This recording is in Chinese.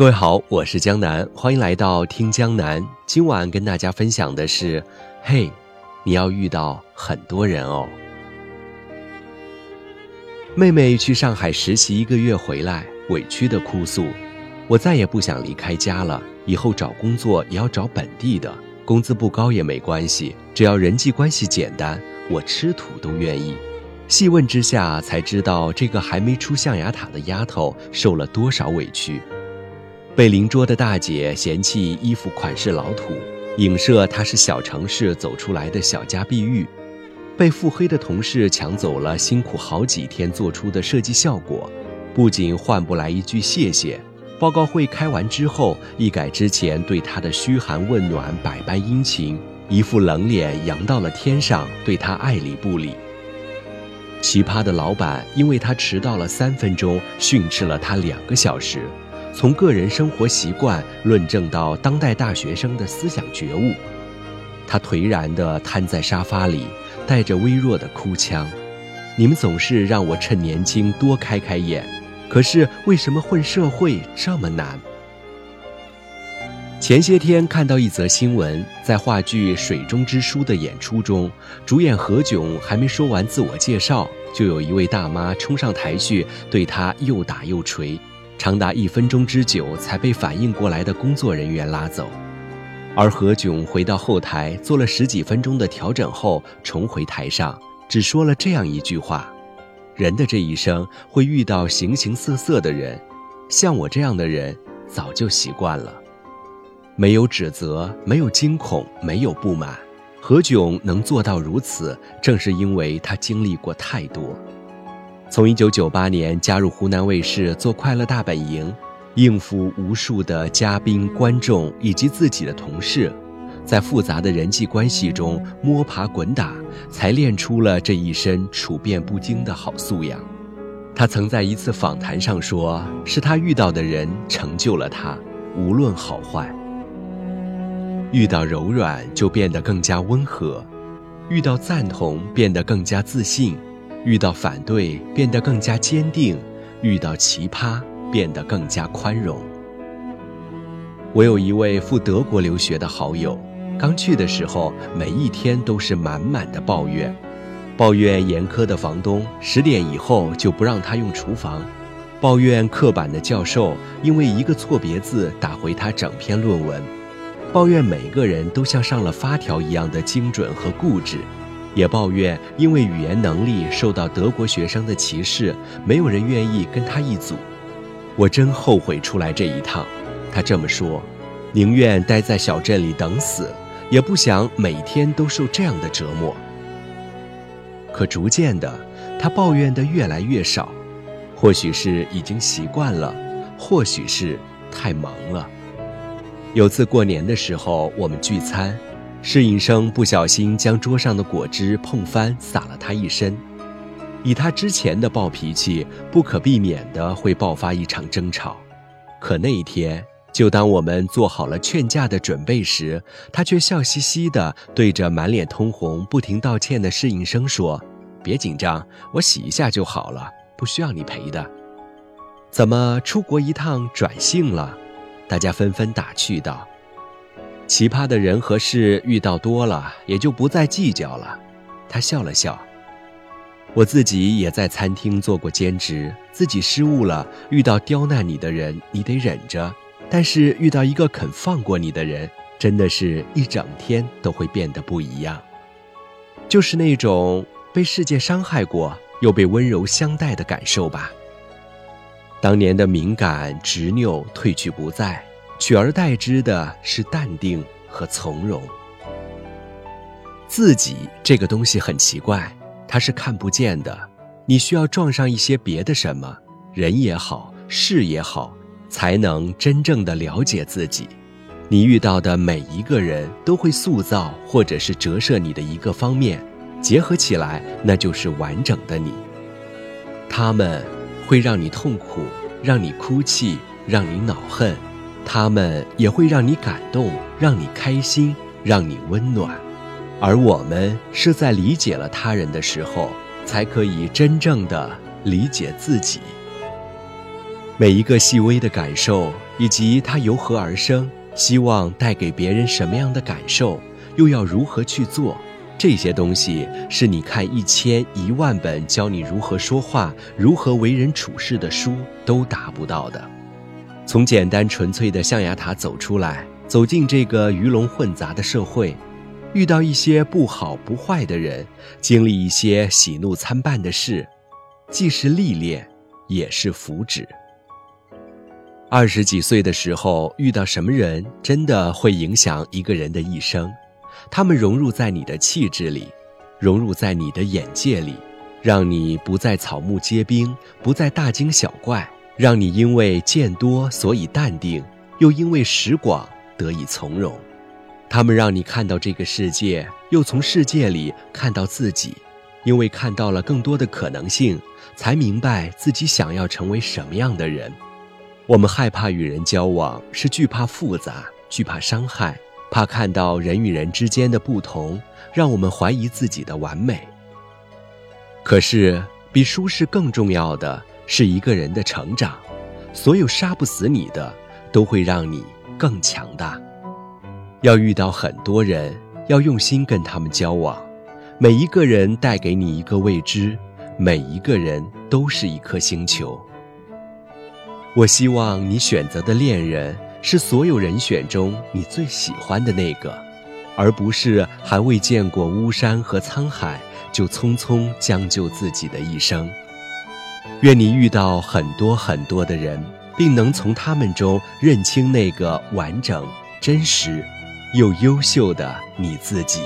各位好，我是江南，欢迎来到听江南。今晚跟大家分享的是，嘿，你要遇到很多人哦。妹妹去上海实习一个月回来，委屈的哭诉：“我再也不想离开家了，以后找工作也要找本地的，工资不高也没关系，只要人际关系简单，我吃土都愿意。”细问之下，才知道这个还没出象牙塔的丫头受了多少委屈。被邻桌的大姐嫌弃衣服款式老土，影射她是小城市走出来的小家碧玉；被腹黑的同事抢走了辛苦好几天做出的设计效果，不仅换不来一句谢谢，报告会开完之后，一改之前对她的嘘寒问暖、百般殷勤，一副冷脸扬到了天上，对她爱理不理。奇葩的老板因为她迟到了三分钟，训斥了她两个小时。从个人生活习惯论证到当代大学生的思想觉悟，他颓然地瘫在沙发里，带着微弱的哭腔：“你们总是让我趁年轻多开开眼，可是为什么混社会这么难？”前些天看到一则新闻，在话剧《水中之书》的演出中，主演何炅还没说完自我介绍，就有一位大妈冲上台去对他又打又捶。长达一分钟之久，才被反应过来的工作人员拉走，而何炅回到后台做了十几分钟的调整后，重回台上，只说了这样一句话：“人的这一生会遇到形形色色的人，像我这样的人早就习惯了，没有指责，没有惊恐，没有不满。何炅能做到如此，正是因为他经历过太多。”从一九九八年加入湖南卫视做《快乐大本营》，应付无数的嘉宾、观众以及自己的同事，在复杂的人际关系中摸爬滚打，才练出了这一身处变不惊的好素养。他曾在一次访谈上说：“是他遇到的人成就了他，无论好坏。遇到柔软就变得更加温和，遇到赞同变得更加自信。”遇到反对变得更加坚定，遇到奇葩变得更加宽容。我有一位赴德国留学的好友，刚去的时候，每一天都是满满的抱怨，抱怨严苛的房东十点以后就不让他用厨房，抱怨刻板的教授因为一个错别字打回他整篇论文，抱怨每个人都像上了发条一样的精准和固执。也抱怨因为语言能力受到德国学生的歧视，没有人愿意跟他一组。我真后悔出来这一趟。他这么说，宁愿待在小镇里等死，也不想每天都受这样的折磨。可逐渐的，他抱怨的越来越少，或许是已经习惯了，或许是太忙了。有次过年的时候，我们聚餐。侍应生不小心将桌上的果汁碰翻，洒了他一身。以他之前的暴脾气，不可避免的会爆发一场争吵。可那一天，就当我们做好了劝架的准备时，他却笑嘻嘻的对着满脸通红、不停道歉的侍应生说：“别紧张，我洗一下就好了，不需要你赔的。”怎么出国一趟转性了？大家纷纷打趣道。奇葩的人和事遇到多了，也就不再计较了。他笑了笑。我自己也在餐厅做过兼职，自己失误了，遇到刁难你的人，你得忍着；但是遇到一个肯放过你的人，真的是一整天都会变得不一样。就是那种被世界伤害过，又被温柔相待的感受吧。当年的敏感执拗褪去不在。取而代之的是淡定和从容。自己这个东西很奇怪，它是看不见的，你需要撞上一些别的什么人也好，事也好，才能真正的了解自己。你遇到的每一个人都会塑造或者是折射你的一个方面，结合起来，那就是完整的你。他们会让你痛苦，让你哭泣，让你恼恨。他们也会让你感动，让你开心，让你温暖，而我们是在理解了他人的时候，才可以真正的理解自己。每一个细微的感受，以及它由何而生，希望带给别人什么样的感受，又要如何去做，这些东西是你看一千一万本教你如何说话、如何为人处事的书都达不到的。从简单纯粹的象牙塔走出来，走进这个鱼龙混杂的社会，遇到一些不好不坏的人，经历一些喜怒参半的事，既是历练，也是福祉。二十几岁的时候遇到什么人，真的会影响一个人的一生。他们融入在你的气质里，融入在你的眼界里，让你不再草木皆兵，不再大惊小怪，让你因为见多所以淡定，又因为识广得以从容。他们让你看到这个世界，又从世界里看到自己，因为看到了更多的可能性，才明白自己想要成为什么样的人。我们害怕与人交往，是惧怕复杂，惧怕伤害，怕看到人与人之间的不同，让我们怀疑自己的完美。可是，比舒适更重要的是一个人的成长。所有杀不死你的，都会让你更强大。要遇到很多人，要用心跟他们交往。每一个人带给你一个未知，每一个人都是一颗星球。我希望你选择的恋人是所有人选中你最喜欢的那个，而不是还未见过巫山和沧海就匆匆将就自己的一生。愿你遇到很多很多的人，并能从他们中认清那个完整、真实又优秀的你自己。